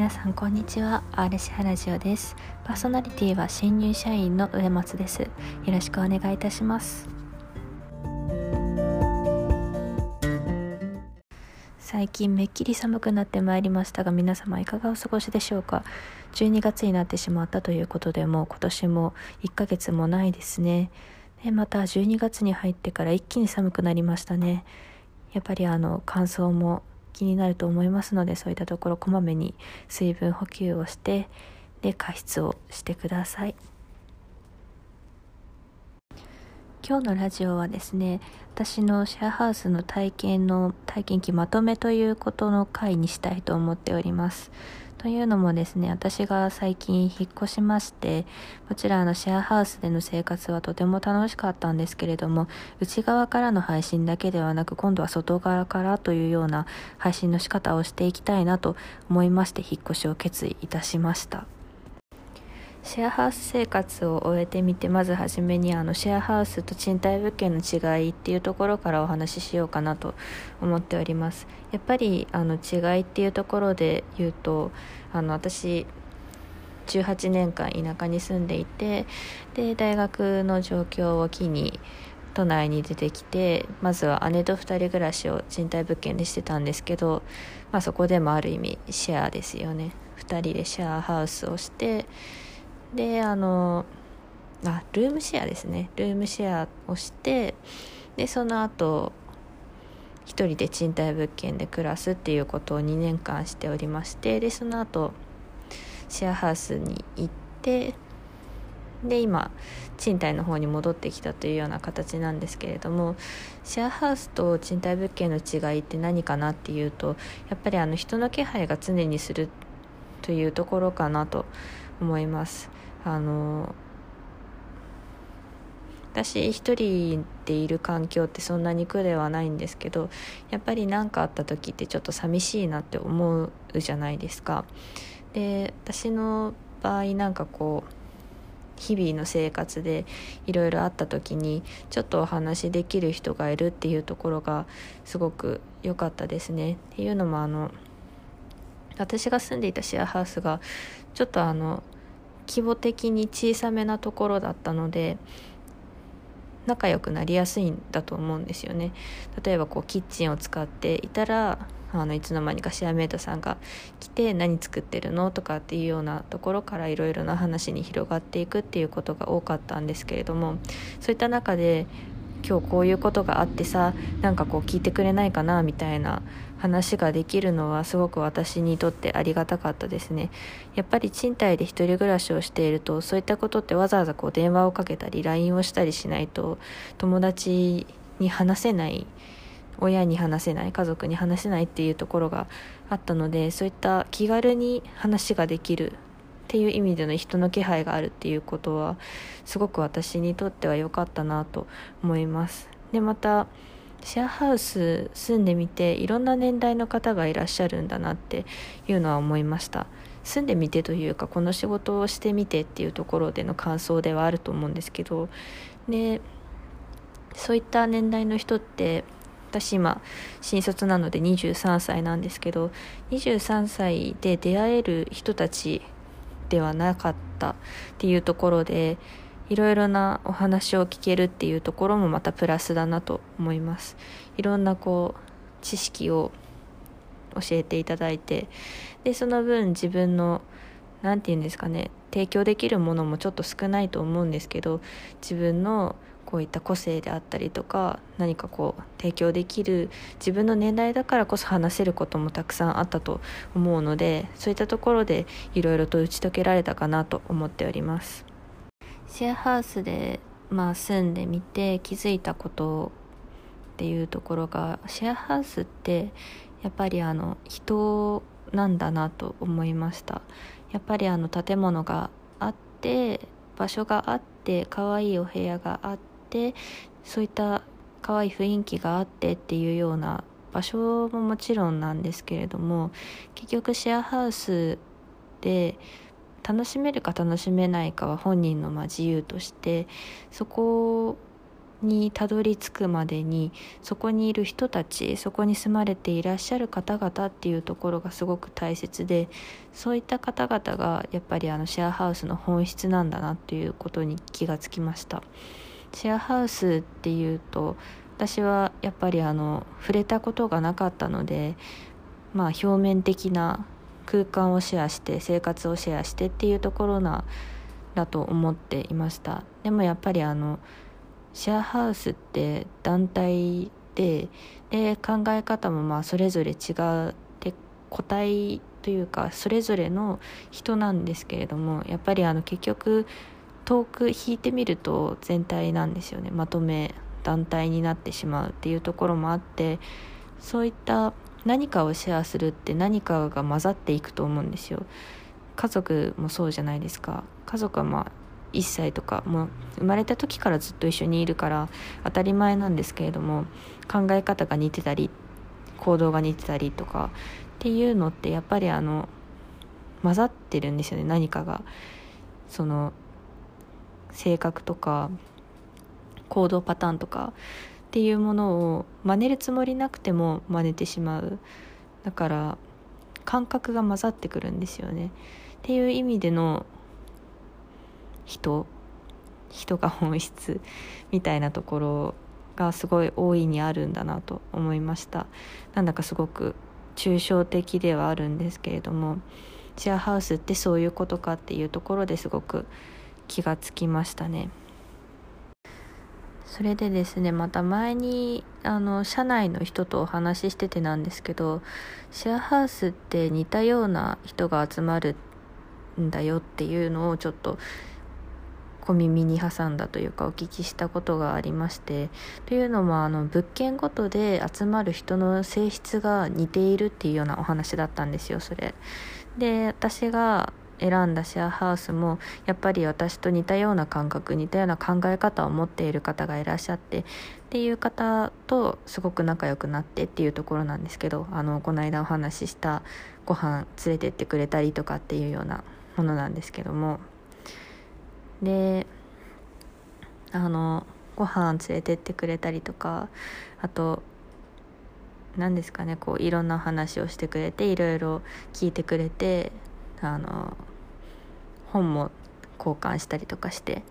皆さんこんにちは。RC ラジオです。パーソナリティは新入社員の上松です。よろしくお願いいたします。最近めっきり寒くなってまいりましたが皆様いかがお過ごしでしょうか？12月になってしまったということでもう今年も1ヶ月もないですね。でまた12月に入ってから一気に寒くなりましたね。やっぱりあの乾燥も気になると思いますのでそういったところこまめに水分補給をしてで加湿をしてください。今日のラジオはですね私のシェアハウスの体験の体験記まとめということの回にしたいと思っております。というのもですね、私が最近引っ越しまして、こちらのシェアハウスでの生活はとても楽しかったんですけれども、内側からの配信だけではなく、今度は外側からというような配信の仕方をしていきたいなと思いまして、引っ越しを決意いたしました。シェアハウス生活を終えてみてまずはじめにあのシェアハウスと賃貸物件の違いっていうところからお話ししようかなと思っております。やっぱりあの違いっていうところで言うとあの私18年間田舎に住んでいてで大学の状況を機に都内に出てきてまずは姉と2人暮らしを賃貸物件でしてたんですけど、まあ、そこでもある意味シェアですよね。2人でシェアハウスをしてであのあルームシェアですね。ルームシェアをしてでその後一人で賃貸物件で暮らすっていうことを2年間しておりましてでその後シェアハウスに行ってで今賃貸の方に戻ってきたというような形なんですけれどもシェアハウスと賃貸物件の違いって何かなっていうとやっぱりあの人の気配が常にするというところかなと思います。あの私一人でいる環境ってそんなに苦ではないんですけどやっぱり何かあった時ってちょっと寂しいなって思うじゃないですか。で私の場合なんかこう日々の生活でいろいろあった時にちょっとお話できる人がいるっていうところがすごく良かったですね。っていうのもあの私が住んでいたシェアハウスがちょっとあの規模的に小さめなところだったので仲良くなりやすいんだと思うんですよね。例えばこうキッチンを使っていたらあのいつの間にかシェアメイトさんが来て何作ってるのとかっていうようなところからいろいろな話に広がっていくっていうことが多かったんですけれどもそういった中で今日こういうことがあってさなんかこう聞いてくれないかなみたいな話ができるのはすごく私にとってありがたかったですね。やっぱり賃貸で一人暮らしをしているとそういったことってわざわざこう電話をかけたり LINE をしたりしないと友達に話せない親に話せない家族に話せないっていうところがあったのでそういった気軽に話ができるっていう意味での人の気配があるっていうことはすごく私にとっては良かったなと思います。でまたシェアハウス住んでみていろんな年代の方がいらっしゃるんだなっていうのは思いました。住んでみてというかこの仕事をしてみてっていうところでの感想ではあると思うんですけどでそういった年代の人って私今新卒なので23歳なんですけど23歳で出会える人たちではなかったっていうところでいろいろなお話を聞けるっていうところもまたプラスだなと思います。いろんなこう知識を教えていただいてでその分自分の何て言うんですかね提供できるものもちょっと少ないと思うんですけど自分のこういった個性であったりとか何かこう提供できる自分の年代だからこそ話せることもたくさんあったと思うのでそういったところでいろいろと打ち解けられたかなと思っております。シェアハウスで、まあ、住んでみて気づいたことっていうところがシェアハウスってやっぱりあの人なんだなと思いました。やっぱりあの建物があって場所があって可愛いお部屋があってそういった可愛い雰囲気があってっていうような場所ももちろんなんですけれども結局シェアハウスで楽しめるか楽しめないかは本人のま自由としてそこにたどり着くまでにそこにいる人たちそこに住まれていらっしゃる方々っていうところがすごく大切でそういった方々がやっぱりあのシェアハウスの本質なんだなっていうことに気がつきました。シェアハウスっていうと私はやっぱりあの触れたことがなかったのでまあ表面的な空間をシェアして生活をシェアしてっていうところなだと思っていました。でもやっぱりあのシェアハウスって団体でで考え方もまあそれぞれ違って個体というかそれぞれの人なんですけれどもやっぱりあの結局遠く引いてみると全体なんですよね。まとめ団体になってしまうっていうところもあってそういった何かをシェアするって何かが混ざっていくと思うんですよ。家族もそうじゃないですか。家族はまあ1歳とかもう生まれた時からずっと一緒にいるから当たり前なんですけれども考え方が似てたり行動が似てたりとかっていうのってやっぱりあの混ざってるんですよね何かが。その性格とか行動パターンとか。っていうものを真似るつもりなくても真似てしまう。だから感覚が混ざってくるんですよね。っていう意味での人人が本質みたいなところがすごい大いにあるんだなと思いました。なんだかすごく抽象的ではあるんですけれどもシェアハウスってそういうことかっていうところですごく気がつきましたね。それでですねまた前にあの社内の人とお話ししててなんですけどシェアハウスって似たような人が集まるんだよっていうのをちょっと小耳に挟んだというかお聞きしたことがありましてというのもあの物件ごとで集まる人の性質が似ているっていうようなお話だったんですよそれ。で私が選んだシェアハウスもやっぱり私と似たような感覚似たような考え方を持っている方がいらっしゃってっていう方とすごく仲良くなってっていうところなんですけどあのこの間お話ししたご飯連れてってくれたりとかっていうようなものなんですけども。であのご飯連れてってくれたりとかあと何ですかねこういろんな話をしてくれていろいろ聞いてくれてあの本も交換したりとかしてっ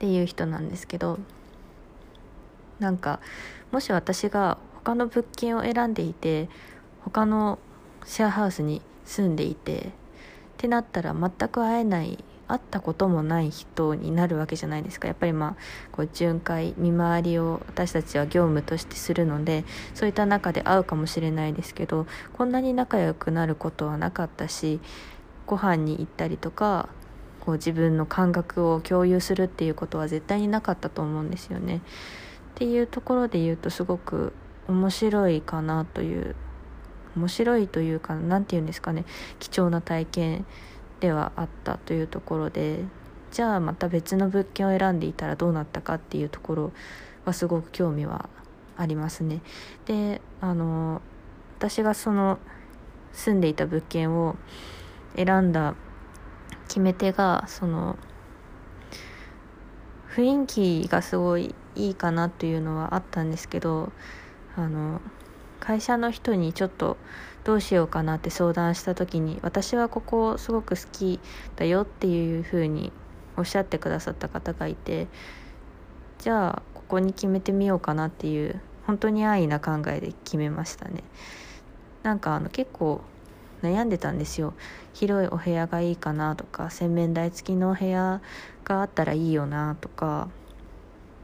ていう人なんですけどなんかもし私が他の物件を選んでいて他のシェアハウスに住んでいてってなったら全く会えない会ったこともない人になるわけじゃないですか。やっぱりまあこう巡回見回りを私たちは業務としてするのでそういった中で会うかもしれないですけどこんなに仲良くなることはなかったしご飯に行ったりとかこう自分の感覚を共有するっていうことは絶対になかったと思うんですよね。っていうところで言うとすごく面白いかなという面白いというか何て言うんですかね貴重な体験ではあったというところでじゃあまた別の物件を選んでいたらどうなったかっていうところはすごく興味はありますね。であの私がその住んでいた物件を選んだ決め手がその雰囲気がすごいいいかなというのはあったんですけどあの会社の人にちょっとどうしようかなって相談した時に私はここすごく好きだよっていうふうにおっしゃってくださった方がいてじゃあここに決めてみようかなっていう本当に安易な考えで決めましたね。なんかあの結構悩んでたんですよ。広いお部屋がいいかなとか洗面台付きのお部屋があったらいいよなとか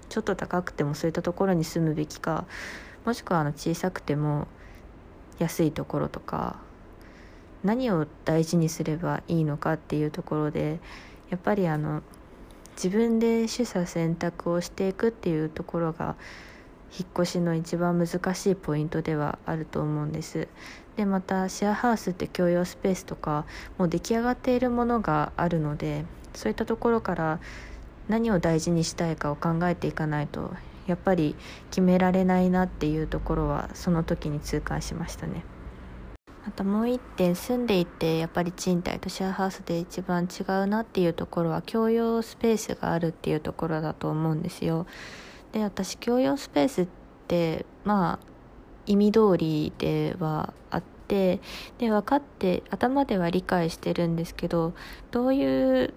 ちょっと高くてもそういったところに住むべきかもしくはあの小さくても安いところとか何を大事にすればいいのかっていうところでやっぱりあの自分で取捨選択をしていくっていうところが引っ越しの一番難しいポイントではあると思うんです。でまたシェアハウスって共用スペースとかもう出来上がっているものがあるのでそういったところから何を大事にしたいかを考えていかないとやっぱり決められないなっていうところはその時に痛感しましたね。あともう一点住んでいてやっぱり賃貸とシェアハウスで一番違うなっていうところは共用スペースがあるっていうところだと思うんですよ。で私共用スペースってまあ意味通りではあってで分かって頭では理解してるんですけどどういう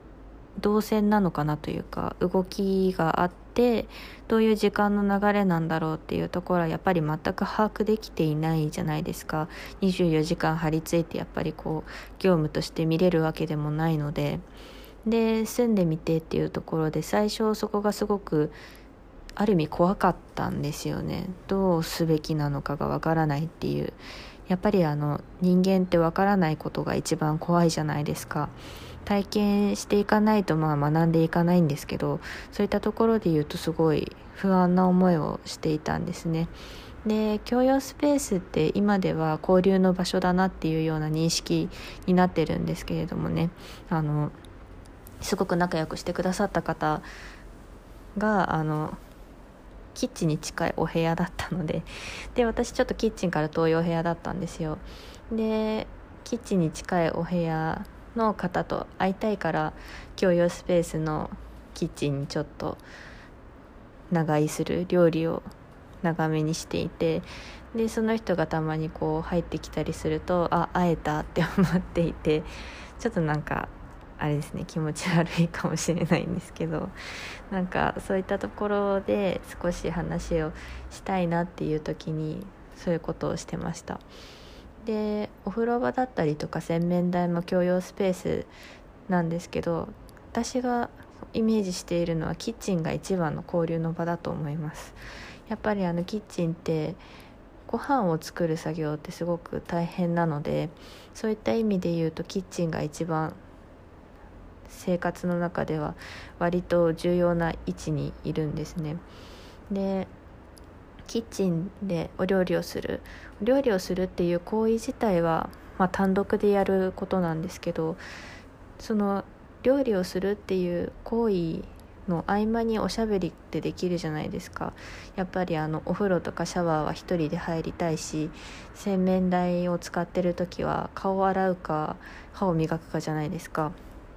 動線なのかなというか動きがあってどういう時間の流れなんだろうっていうところはやっぱり全く把握できていないじゃないですか。24時間張り付いてやっぱりこう業務として見れるわけでもないので。で住んでみてっていうところで最初そこがすごくある意味怖かったんですよね。どうすべきなのかがわからないっていう。やっぱりあの人間ってわからないことが一番怖いじゃないですか。体験していかないとまあ学んでいかないんですけどそういったところで言うとすごい不安な思いをしていたんですね。で共用スペースって今では交流の場所だなっていうような認識になってるんですけれどもね。あのすごく仲良くしてくださった方があのキッチンに近いお部屋だったのでで私ちょっとキッチンから遠いお部屋だったんですよ。でキッチンに近いお部屋の方と会いたいから共用スペースのキッチンにちょっと長居する料理を長めにしていてでその人がたまにこう入ってきたりするとあ会えたって思っていてちょっとなんかあれですね気持ち悪いかもしれないんですけどなんかそういったところで少し話をしたいなっていう時にそういうことをしてました。でお風呂場だったりとか洗面台も共用スペースなんですけど私がイメージしているのはキッチンが一番の交流の場だと思います。やっぱりあのキッチンってご飯を作る作業ってすごく大変なのでそういった意味で言うとキッチンが一番生活の中では割と重要な位置にいるんですね。でキッチンでお料理をする。お料理をするっていう行為自体は、まあ、単独でやることなんですけどその料理をするっていう行為の合間におしゃべりってできるじゃないですか。やっぱりあのお風呂とかシャワーは1人で入りたいし洗面台を使ってる時は顔を洗うか歯を磨くかじゃないですか。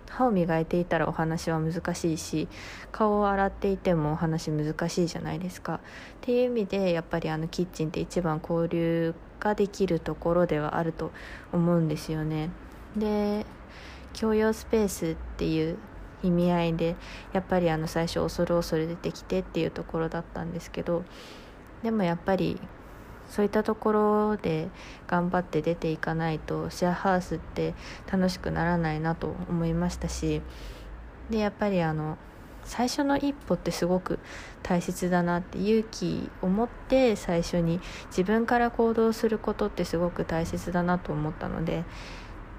歯を磨いていたらお話は難しいし顔を洗っていてもお話難しいじゃないですか。っていう意味でやっぱりあのキッチンって一番交流ができるところではあると思うんですよね。で共用スペースっていう意味合いでやっぱりあの最初恐る恐る出てきてっていうところだったんですけどでもやっぱりそういったところで頑張って出ていかないとシェアハウスって楽しくならないなと思いましたしでやっぱりあの最初の一歩ってすごく大切だなって勇気を持って最初に自分から行動することってすごく大切だなと思ったので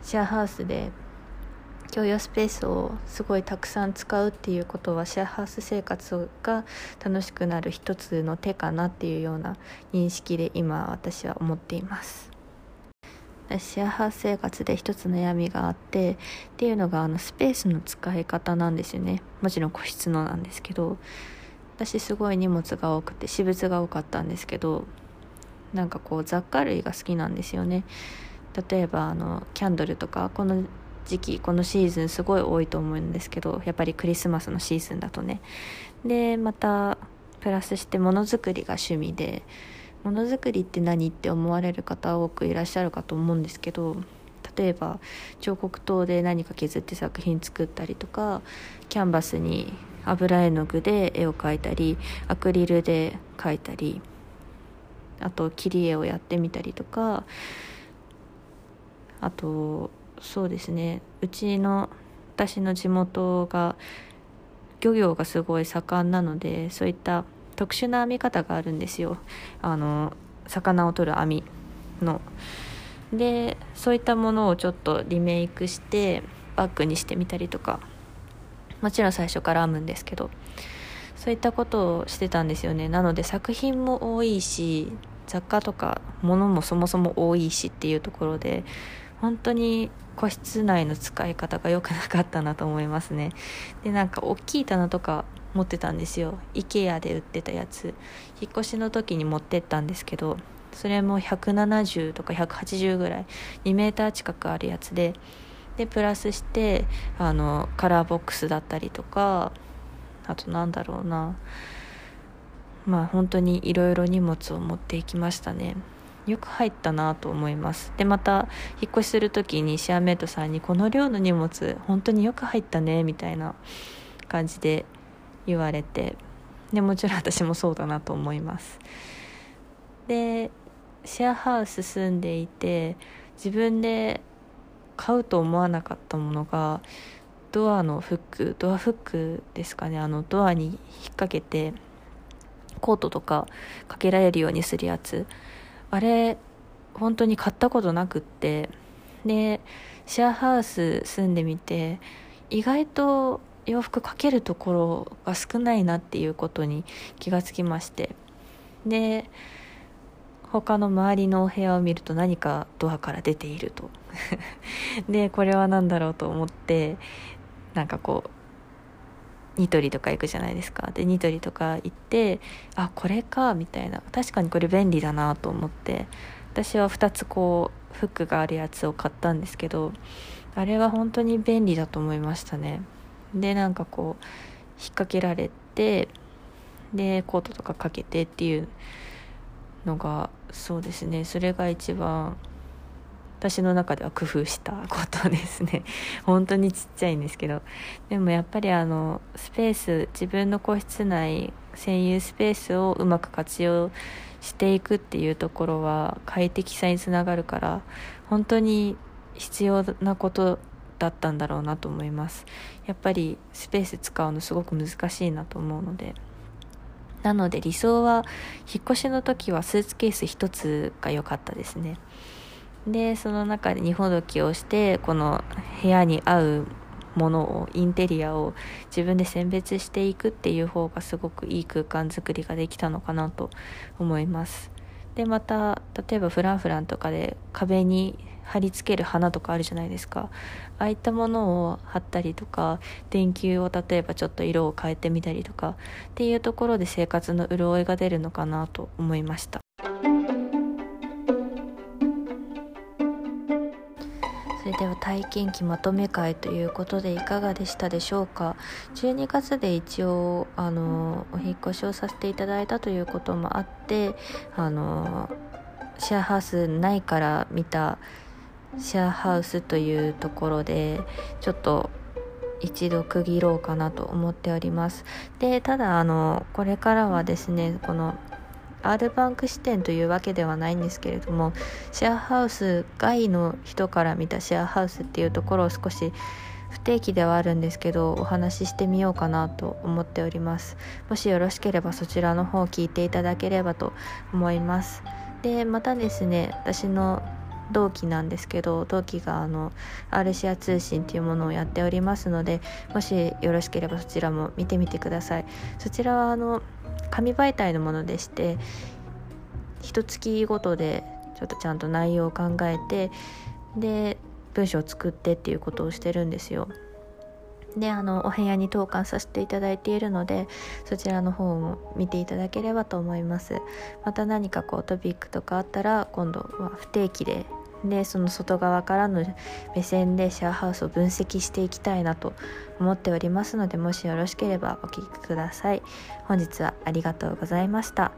シェアハウスで共用スペースをすごいたくさん使うっていうことはシェアハウス生活が楽しくなる一つの手かなっていうような認識で今私は思っています。シェアハウス生活で一つ悩みがあってっていうのがあのスペースの使い方なんですよね。もちろん個室のなんですけど。私すごい荷物が多くて私物が多かったんですけど。なんかこう雑貨類が好きなんですよね。例えばあのキャンドルとかこの時期このシーズンすごい多いと思うんですけどやっぱりクリスマスのシーズンだとね。でまたプラスしてものづくりが趣味でものづくりって何って思われる方多くいらっしゃるかと思うんですけど例えば彫刻刀で何か削って作品作ったりとかキャンバスに油絵の具で絵を描いたりアクリルで描いたりあと切り絵をやってみたりとかあとそうですね。うちの私の地元が漁業がすごい盛んなのでそういった特殊な編み方があるんですよ。あの魚を取る網の。でそういったものをちょっとリメイクしてバッグにしてみたりとか。もちろん最初から編むんですけど。そういったことをしてたんですよね。なので作品も多いし雑貨とか物もそもそも多いしっていうところで本当に個室内の使い方が良くなかったなと思いますね。でなんか大きい棚とか持ってたんですよ。IKEA で売ってたやつ。引っ越しの時に持ってったんですけどそれも170とか180ぐらい。2メーター近くあるやつで。でプラスしてあのカラーボックスだったりとかあとなんだろうな。まあ本当にいろいろ荷物を持っていきましたね。よく入ったなと思います。でまた引っ越しする時にシェアメイトさんに「この量の荷物本当によく入ったね」みたいな感じで言われて。でもちろん私もそうだなと思います。でシェアハウス住んでいて自分で買うと思わなかったものがドアのフックドアフックですかねあのドアに引っ掛けてコートとかかけられるようにするやつ。あれ本当に買ったことなくって。でシェアハウス住んでみて意外と洋服かけるところが少ないなっていうことに気がつきまして。で他の周りのお部屋を見ると何かドアから出ていると。でこれは何だろうと思ってなんかこうニトリとか行くじゃないですか。でニトリとか行ってあこれかみたいな。確かにこれ便利だなと思って。私は2つこうフックがあるやつを買ったんですけどあれは本当に便利だと思いましたね。でなんかこう引っ掛けられてでコートとかかけてっていうのがそうですね。それが一番私の中では工夫したことですね。本当にちっちゃいんですけど。でもやっぱりあのスペース自分の個室内占有スペースをうまく活用していくっていうところは快適さにつながるから本当に必要なことだったんだろうなと思います。やっぱりスペース使うのすごく難しいなと思うので。なので理想は引っ越しの時はスーツケース1つが良かったですね。でその中で日ほどきをしてこの部屋に合うものをインテリアを自分で選別していくっていう方がすごくいい空間づくりができたのかなと思います。でまた例えばフランフランとかで壁に貼り付ける花とかあるじゃないですか。ああいったものを貼ったりとか電球を例えばちょっと色を変えてみたりとかっていうところで生活の潤いが出るのかなと思いました。体験記まとめ会ということでいかがでしたでしょうか？12月で一応あのお引越しをさせていただいたということもあってあのシェアハウス内から見たシェアハウスというところでちょっと一度区切ろうかなと思っております。でただあのこれからはですねこの R バンク支店というわけではないんですけれどもシェアハウス外の人から見たシェアハウスっていうところを少し不定期ではあるんですけどお話ししてみようかなと思っております。もしよろしければそちらの方を聞いていただければと思います。でまたですね私の同期なんですけど同期があの R シア通信というものをやっておりますのでもしよろしければそちらも見てみてください。そちらはあの紙媒体のものでして一月ごとでちょっとちゃんと内容を考えてで文章を作ってっていうことをしてるんですよ。であのお部屋に投函させていただいているのでそちらの方も見ていただければと思いますまた何かこうトピックとかあったら今度は不定期ででその外側からの目線でシェアハウスを分析していきたいなと思っておりますのでもしよろしければお聴きください。本日はありがとうございました。